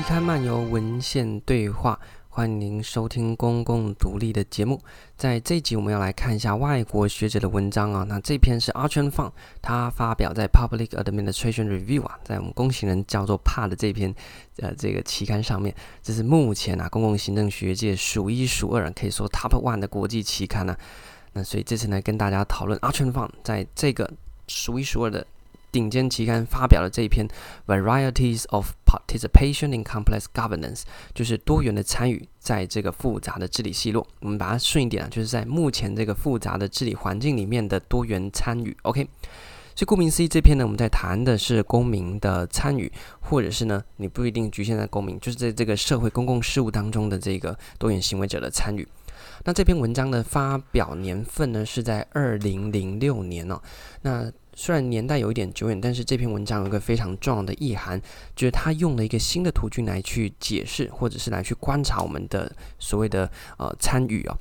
期刊漫游文献对话，欢迎您收听公共独立的节目。在这集，我们要来看一下外国学者的文章啊。那这篇是 Archon Fung，他发表在 Public Administration Review 啊，在我们公行人叫做 PA 的这篇呃这个期刊上面，这是目前啊公共行政学界数一数二，可以说 Top One 的国际期刊呢、啊。那所以这次呢，跟大家讨论 Archon Fung 在这个数一数二的。顶尖期刊发表了这一篇《Varieties of Participation in Complex Governance》，就是多元的参与在这个复杂的治理系络。我们把它顺一点啊，就是在目前这个复杂的治理环境里面的多元参与。OK，所以顾名思义，这篇呢，我们在谈的是公民的参与，或者是呢，你不一定局限在公民，就是在这个社会公共事务当中的这个多元行为者的参与。那这篇文章的发表年份呢，是在二零零六年哦。那虽然年代有一点久远，但是这篇文章有一个非常重要的意涵，就是他用了一个新的途径来去解释，或者是来去观察我们的所谓的呃参与啊。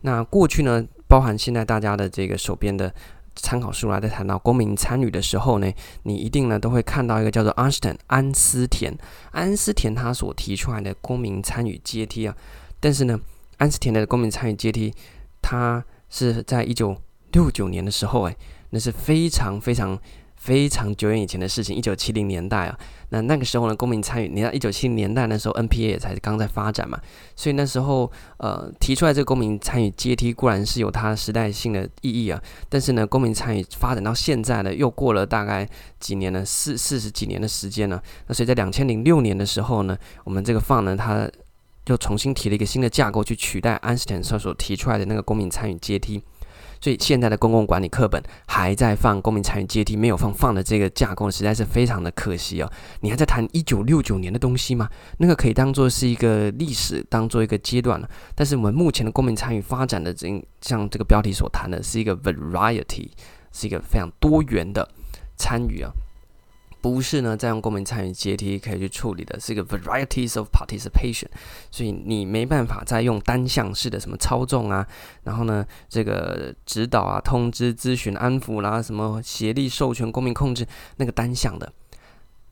那过去呢，包含现在大家的这个手边的参考书来在谈到公民参与的时候呢，你一定呢都会看到一个叫做 Anston 安斯田安斯田他所提出来的公民参与阶梯啊。但是呢，安斯田的公民参与阶梯，它是在一九六九年的时候，哎。那是非常非常非常久远以前的事情，一九七零年代啊。那那个时候呢，公民参与，你看一九七零年代那时候，NPA 也才刚在发展嘛，所以那时候呃提出来这个公民参与阶梯固然是有它时代性的意义啊，但是呢，公民参与发展到现在呢，又过了大概几年呢，四四十几年的时间呢。那所以在两千零六年的时候呢，我们这个 Fung 呢，它又重新提了一个新的架构去取代安斯坦特所提出来的那个公民参与阶梯。所以现在的公共管理课本还在放公民参与阶梯，没有放放的这个架构，实在是非常的可惜哦。你还在谈一九六九年的东西吗？那个可以当做是一个历史，当做一个阶段了。但是我们目前的公民参与发展的这，像这个标题所谈的，是一个 variety，是一个非常多元的参与啊。不是呢，再用公民参与阶梯可以去处理的，是一个 varieties of participation，所以你没办法再用单向式的什么操纵啊，然后呢，这个指导啊、通知、咨询、安抚啦，什么协力、授权、公民控制那个单向的。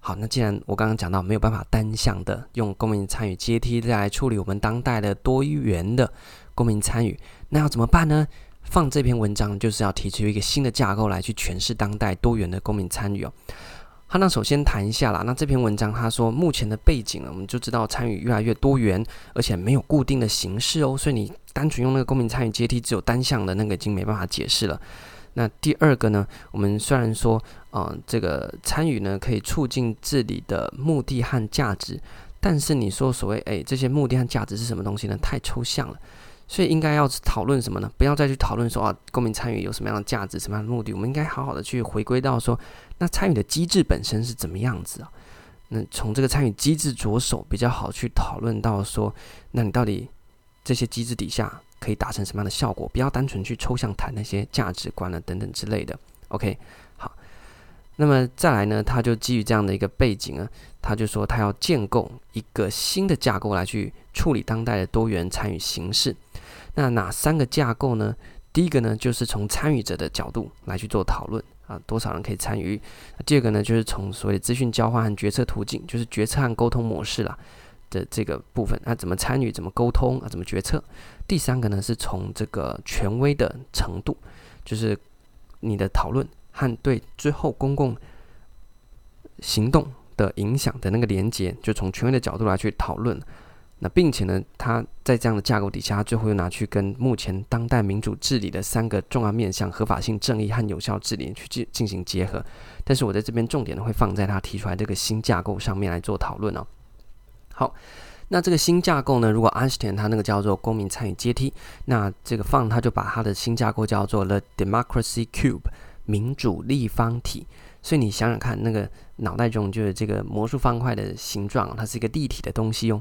好，那既然我刚刚讲到没有办法单向的用公民参与阶梯来处理我们当代的多元的公民参与，那要怎么办呢放这篇文章就是要提出一个新的架构来去诠释当代多元的公民参与哦。好，那首先谈一下啦。那这篇文章他说，目前的背景呢，我们就知道参与越来越多元，而且没有固定的形式哦。所以你单纯用那个公民参与阶梯，只有单向的那个已经没办法解释了。那第二个呢，我们虽然说，呃，这个参与呢可以促进治理的目的和价值，但是你说所谓诶这些目的和价值是什么东西呢？太抽象了。所以应该要讨论什么呢？不要再去讨论说啊，公民参与有什么样的价值、什么样的目的。我们应该好好的去回归到说，那参与的机制本身是怎么样子啊？那从这个参与机制着手，比较好去讨论到说，那你到底这些机制底下可以达成什么样的效果？不要单纯去抽象谈那些价值观了等等之类的。OK，好。那么再来呢，他就基于这样的一个背景啊，他就说他要建构一个新的架构来去处理当代的多元参与形式。那哪三个架构呢？第一个呢，就是从参与者的角度来去做讨论啊，多少人可以参与？第二个呢，就是从所谓资讯交换和决策途径，就是决策和沟通模式啦的这个部分，那怎么参与？怎么沟通？啊，怎么决策？第三个呢，是从这个权威的程度，就是你的讨论和对最后公共行动的影响的那个连接，就从权威的角度来去讨论。那并且呢，他在这样的架构底下，最后又拿去跟目前当代民主治理的三个重要面向——合法性、正义和有效治理去进进行结合。但是我在这边重点呢，会放在他提出来这个新架构上面来做讨论哦。好，那这个新架构呢，如果 Anston 他那个叫做公民参与阶梯，那这个 Fung 他就把他的新架构叫做 The Democracy Cube 民主立方体。所以你想想看，那个脑袋中就是这个魔术方块的形状，它是一个立体的东西哦。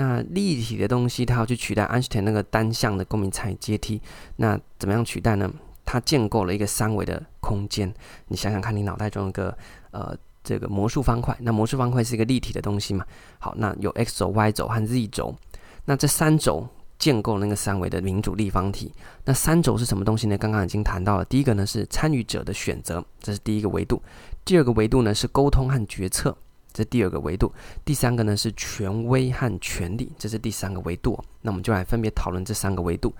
那立体的东西，它要去取代安史田那个单向的公民参与阶梯，那怎么样取代呢？它建构了一个三维的空间。你想想看，你脑袋中一个呃这个魔术方块，那魔术方块是一个立体的东西嘛？好，那有 x 轴、y 轴和 z 轴，那这三轴建构那个三维的民主立方体。那三轴是什么东西呢？刚刚已经谈到了，第一个呢是参与者的选择，这是第一个维度；第二个维度呢是沟通和决策。这第二个维度。第三个呢是权威和权力，这是第三个维度。那我们就来分别讨论这三个维度。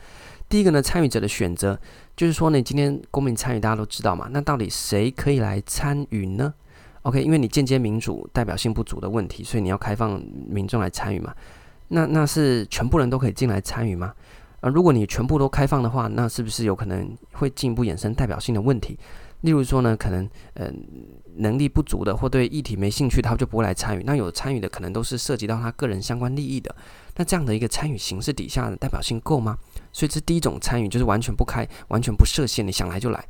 第一个呢，参与者的选择，就是说呢，今天公民参与大家都知道嘛，那到底谁可以来参与呢？OK，因为你间接民主代表性不足的问题，所以你要开放民众来参与嘛。那那是全部人都可以进来参与吗？啊，如果你全部都开放的话，那是不是有可能会进一步衍生代表性的问题？例如说呢，可能呃能力不足的或对议题没兴趣，他就不会来参与。那有参与的可能都是涉及到他个人相关利益的。那这样的一个参与形式底下的代表性够吗？所以这第一种参与就是完全不开、完全不设限，你想来就来。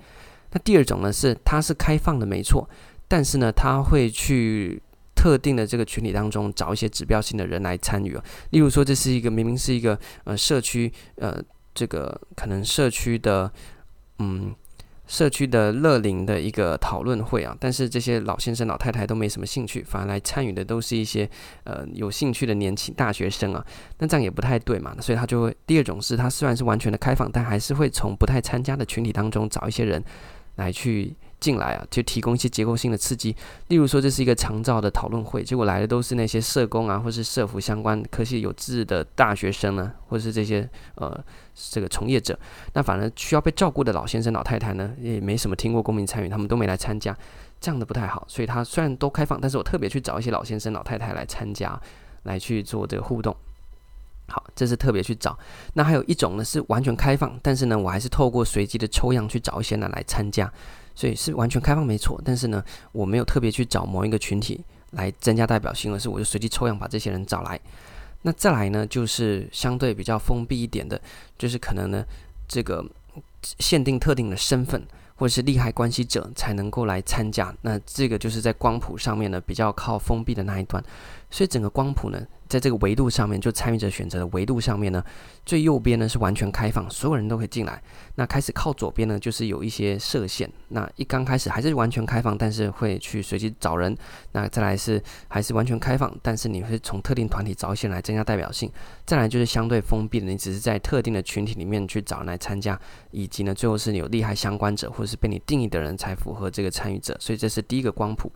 那第二种呢，是它是开放的，没错，但是呢，他会去特定的这个群体当中找一些指标性的人来参与。例如说，这是一个明明是一个呃社区呃这个可能社区的嗯。社区的乐龄的一个讨论会啊，但是这些老先生老太太都没什么兴趣，反而来参与的都是一些呃有兴趣的年轻大学生啊，那这样也不太对嘛，所以他就会第二种是，他虽然是完全的开放，但还是会从不太参加的群体当中找一些人来去。进来啊，就提供一些结构性的刺激。例如说，这是一个长照的讨论会，结果来的都是那些社工啊，或是社福相关科系有志的大学生呢，或是这些呃这个从业者。那反而需要被照顾的老先生老太太呢，也没什么听过公民参与，他们都没来参加，这样的不太好。所以他虽然都开放，但是我特别去找一些老先生老太太来参加，来去做这个互动。好，这是特别去找。那还有一种呢，是完全开放，但是呢，我还是透过随机的抽样去找一些人来参加。所以是完全开放没错，但是呢，我没有特别去找某一个群体来增加代表性，而是我就随机抽样把这些人找来。那再来呢，就是相对比较封闭一点的，就是可能呢，这个限定特定的身份或者是利害关系者才能够来参加。那这个就是在光谱上面呢，比较靠封闭的那一端。所以整个光谱呢，在这个维度上面，就参与者选择的维度上面呢，最右边呢是完全开放，所有人都可以进来。那开始靠左边呢，就是有一些设限。那一刚开始还是完全开放，但是会去随机找人。那再来是还是完全开放，但是你会从特定团体找一些人来增加代表性。再来就是相对封闭的，你只是在特定的群体里面去找人来参加，以及呢，最后是你有利害相关者或者是被你定义的人才符合这个参与者。所以这是第一个光谱。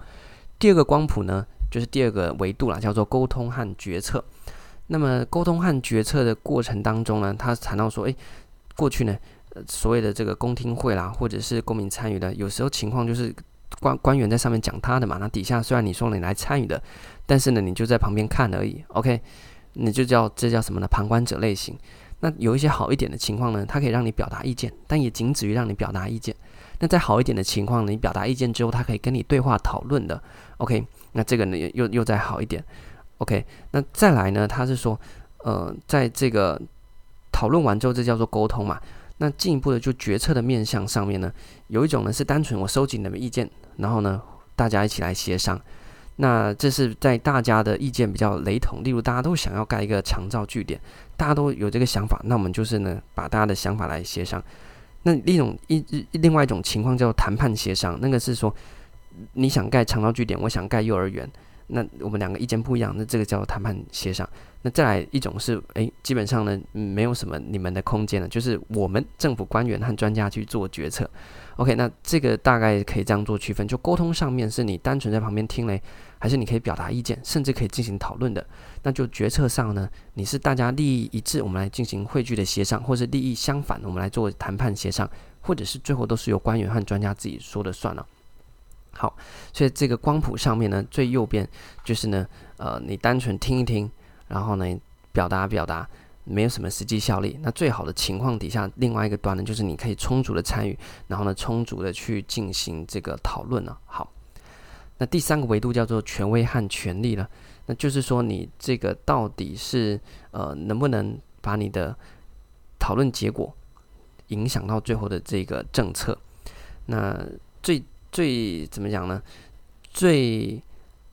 第二个光谱呢，就是第二个维度啦，叫做沟通和决策。那么沟通和决策的过程当中呢，他谈到说，诶，过去呢，所谓的这个公听会啦，或者是公民参与的，有时候情况就是官官员在上面讲他的嘛，那底下虽然你说你来参与的，但是呢，你就在旁边看而已。OK，你就叫这叫什么呢？旁观者类型。那有一些好一点的情况呢，它可以让你表达意见，但也仅止于让你表达意见。那再好一点的情况呢，你表达意见之后，他可以跟你对话讨论的。OK。那这个呢，又又再好一点，OK。那再来呢，他是说，呃，在这个讨论完之后，这叫做沟通嘛。那进一步的就决策的面向上面呢，有一种呢是单纯我收集你们意见，然后呢大家一起来协商。那这是在大家的意见比较雷同，例如大家都想要盖一个长照据点，大家都有这个想法，那我们就是呢把大家的想法来协商。那另一种一另外一种情况叫谈判协商，那个是说。你想盖长照据点，我想盖幼儿园，那我们两个意见不一样，那这个叫谈判协商。那再来一种是，诶，基本上呢，没有什么你们的空间了，就是我们政府官员和专家去做决策。OK，那这个大概可以这样做区分。就沟通上面是你单纯在旁边听嘞，还是你可以表达意见，甚至可以进行讨论的？那就决策上呢，你是大家利益一致，我们来进行汇聚的协商，或是利益相反，我们来做谈判协商，或者是最后都是由官员和专家自己说了算了。好，所以这个光谱上面呢，最右边就是呢，呃，你单纯听一听，然后呢，表达表达，没有什么实际效力。那最好的情况底下，另外一个端呢，就是你可以充足的参与，然后呢，充足的去进行这个讨论呢。好，那第三个维度叫做权威和权利了，那就是说你这个到底是呃，能不能把你的讨论结果影响到最后的这个政策？那最。最怎么讲呢？最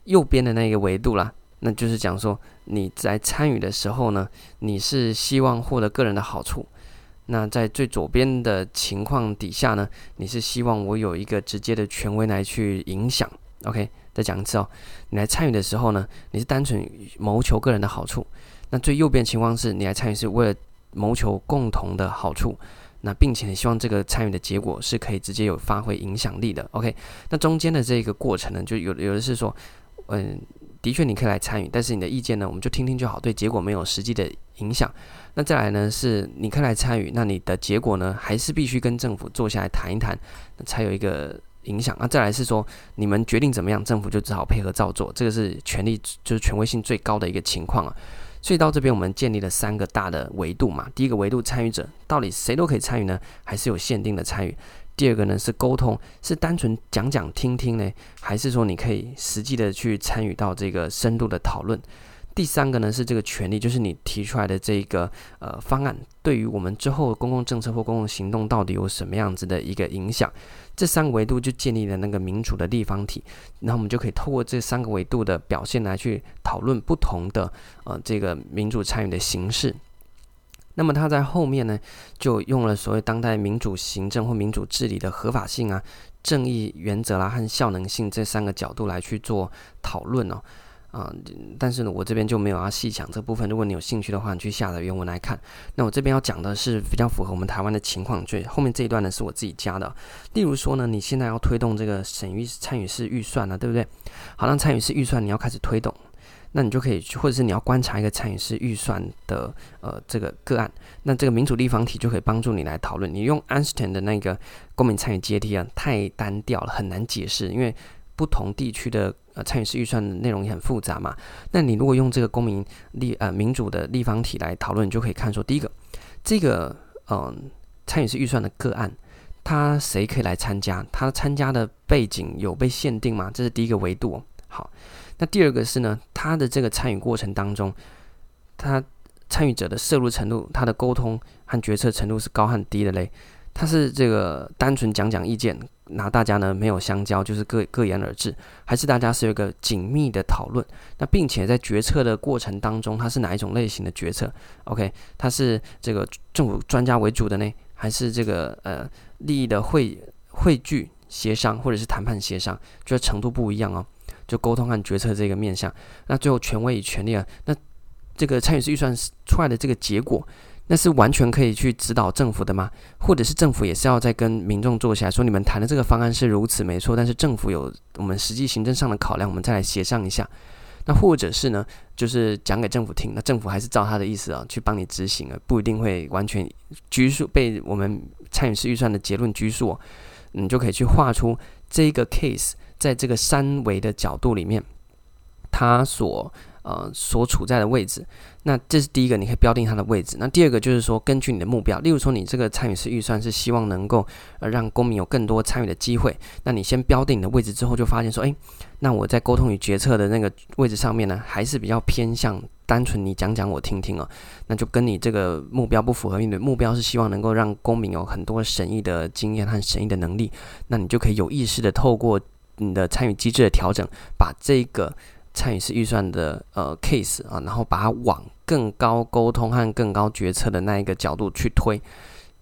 右边的那个维度啦，那就是讲说你在参与的时候呢，你是希望获得个人的好处。那在最左边的情况底下呢，你是希望我有一个直接的权威来去影响。OK，再讲一次哦，你来参与的时候呢，你是单纯谋求个人的好处。那最右边情况是你来参与是为了谋求共同的好处。那并且希望这个参与的结果是可以直接有发挥影响力的。OK，那中间的这个过程呢，就有有的是说，嗯，的确你可以来参与，但是你的意见呢，我们就听听就好，对结果没有实际的影响。那再来呢，是你可以来参与，那你的结果呢，还是必须跟政府坐下来谈一谈，才有一个影响。那再来是说，你们决定怎么样，政府就只好配合照做，这个是权力就是权威性最高的一个情况啊。所以到这边，我们建立了三个大的维度嘛。第一个维度，参与者到底谁都可以参与呢，还是有限定的参与？第二个呢，是沟通，是单纯讲讲听听呢，还是说你可以实际的去参与到这个深度的讨论？第三个呢，是这个权利，就是你提出来的这个呃方案，对于我们之后公共政策或公共行动到底有什么样子的一个影响？这三个维度就建立了那个民主的立方体，那我们就可以透过这三个维度的表现来去讨论不同的呃这个民主参与的形式。那么他在后面呢，就用了所谓当代民主行政或民主治理的合法性啊、正义原则啦和效能性这三个角度来去做讨论哦。啊、但是呢，我这边就没有要细讲这部分。如果你有兴趣的话，你去下载原文来看。那我这边要讲的是比较符合我们台湾的情况，所以后面这一段呢是我自己加的。例如说呢，你现在要推动这个省域参与式预算了，对不对？好，那参与式预算你要开始推动，那你就可以去，或者是你要观察一个参与式预算的呃这个个案，那这个民主立方体就可以帮助你来讨论。你用 Einstein 的那个公民参与阶梯啊，太单调了，很难解释，因为不同地区的。呃，参与式预算的内容也很复杂嘛。那你如果用这个公民立呃民主的立方体来讨论，你就可以看说，第一个，这个嗯、参与式预算的个案，他谁可以来参加？他参加的背景有被限定吗？这是第一个维度。好，那第二个是呢，他的这个参与过程当中，他参与者的摄入程度、他的沟通和决策程度是高和低的嘞？他是这个单纯讲讲意见？那大家呢没有相交，就是各各言而至，还是大家是有一个紧密的讨论？那并且在决策的过程当中，它是哪一种类型的决策？OK，它是这个政府专家为主的呢，还是这个呃利益的汇汇聚协商，或者是谈判协商？就程度不一样哦，就沟通和决策这个面向。那最后权威与权力啊，那这个参与式预算出来的这个结果。那是完全可以去指导政府的吗？或者是政府也是要再跟民众坐下来说，你们谈的这个方案是如此没错，但是政府有我们实际行政上的考量，我们再来协商一下。那或者是呢，就是讲给政府听，那政府还是照他的意思啊去帮你执行啊，不一定会完全拘束被我们参与式预算的结论拘束。你就可以去画出这个 case 在这个三维的角度里面，它所。呃，所处在的位置，那这是第一个，你可以标定它的位置。那第二个就是说，根据你的目标，例如说，你这个参与式预算是希望能够呃让公民有更多参与的机会，那你先标定你的位置之后，就发现说，诶，那我在沟通与决策的那个位置上面呢，还是比较偏向单纯你讲讲我听听哦，那就跟你这个目标不符合。你的目标是希望能够让公民有很多审议的经验和审议的能力，那你就可以有意识的透过你的参与机制的调整，把这个。参与式预算的呃 case 啊，然后把它往更高沟通和更高决策的那一个角度去推。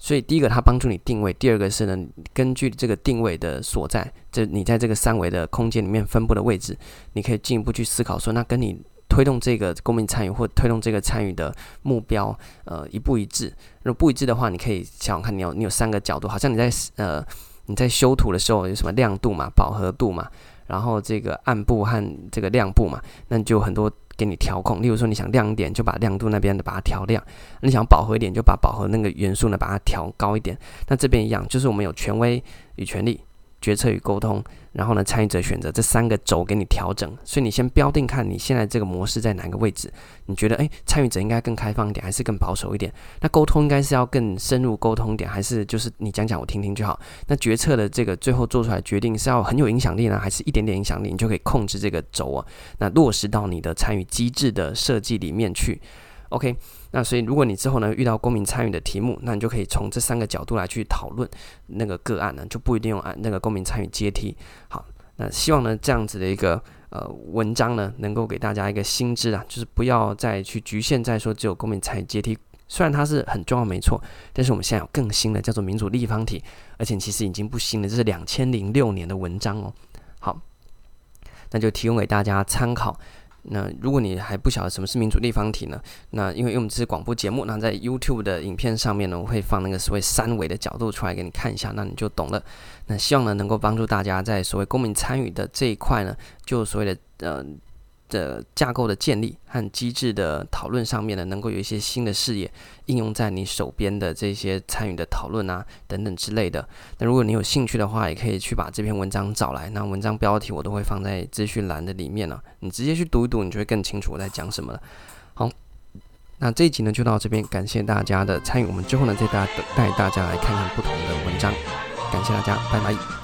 所以第一个它帮助你定位，第二个是呢，根据这个定位的所在，这你在这个三维的空间里面分布的位置，你可以进一步去思考说，那跟你推动这个公民参与或推动这个参与的目标呃一不一致？如果不一致的话，你可以想想看，你有你有三个角度，好像你在呃你在修图的时候有什么亮度嘛、饱和度嘛。然后这个暗部和这个亮部嘛，那就很多给你调控。例如说，你想亮一点，就把亮度那边的把它调亮；你想饱和一点，就把饱和那个元素呢把它调高一点。那这边一样，就是我们有权威与权力。决策与沟通，然后呢，参与者选择这三个轴给你调整，所以你先标定看你现在这个模式在哪个位置？你觉得，诶，参与者应该更开放一点，还是更保守一点？那沟通应该是要更深入沟通一点，还是就是你讲讲我听听就好？那决策的这个最后做出来决定是要很有影响力呢，还是一点点影响力？你就可以控制这个轴啊，那落实到你的参与机制的设计里面去。OK。那所以，如果你之后呢遇到公民参与的题目，那你就可以从这三个角度来去讨论那个个案呢，就不一定用按那个公民参与阶梯。好，那希望呢这样子的一个呃文章呢，能够给大家一个新知啊，就是不要再去局限在说只有公民参与阶梯，虽然它是很重要没错，但是我们现在有更新的叫做民主立方体，而且其实已经不新了，这是两千零六年的文章哦。好，那就提供给大家参考。那如果你还不晓得什么是民主立方体呢？那因为因为我们这是广播节目，那在 YouTube 的影片上面呢，我会放那个所谓三维的角度出来给你看一下，那你就懂了。那希望呢能够帮助大家在所谓公民参与的这一块呢，就所谓的呃的架构的建立和机制的讨论上面呢，能够有一些新的视野应用在你手边的这些参与的讨论啊等等之类的。那如果你有兴趣的话，也可以去把这篇文章找来。那文章标题我都会放在资讯栏的里面呢，你直接去读一读，你就会更清楚我在讲什么了。好，那这一集呢就到这边，感谢大家的参与。我们之后呢再带带大家来看看不同的文章。感谢大家，拜拜。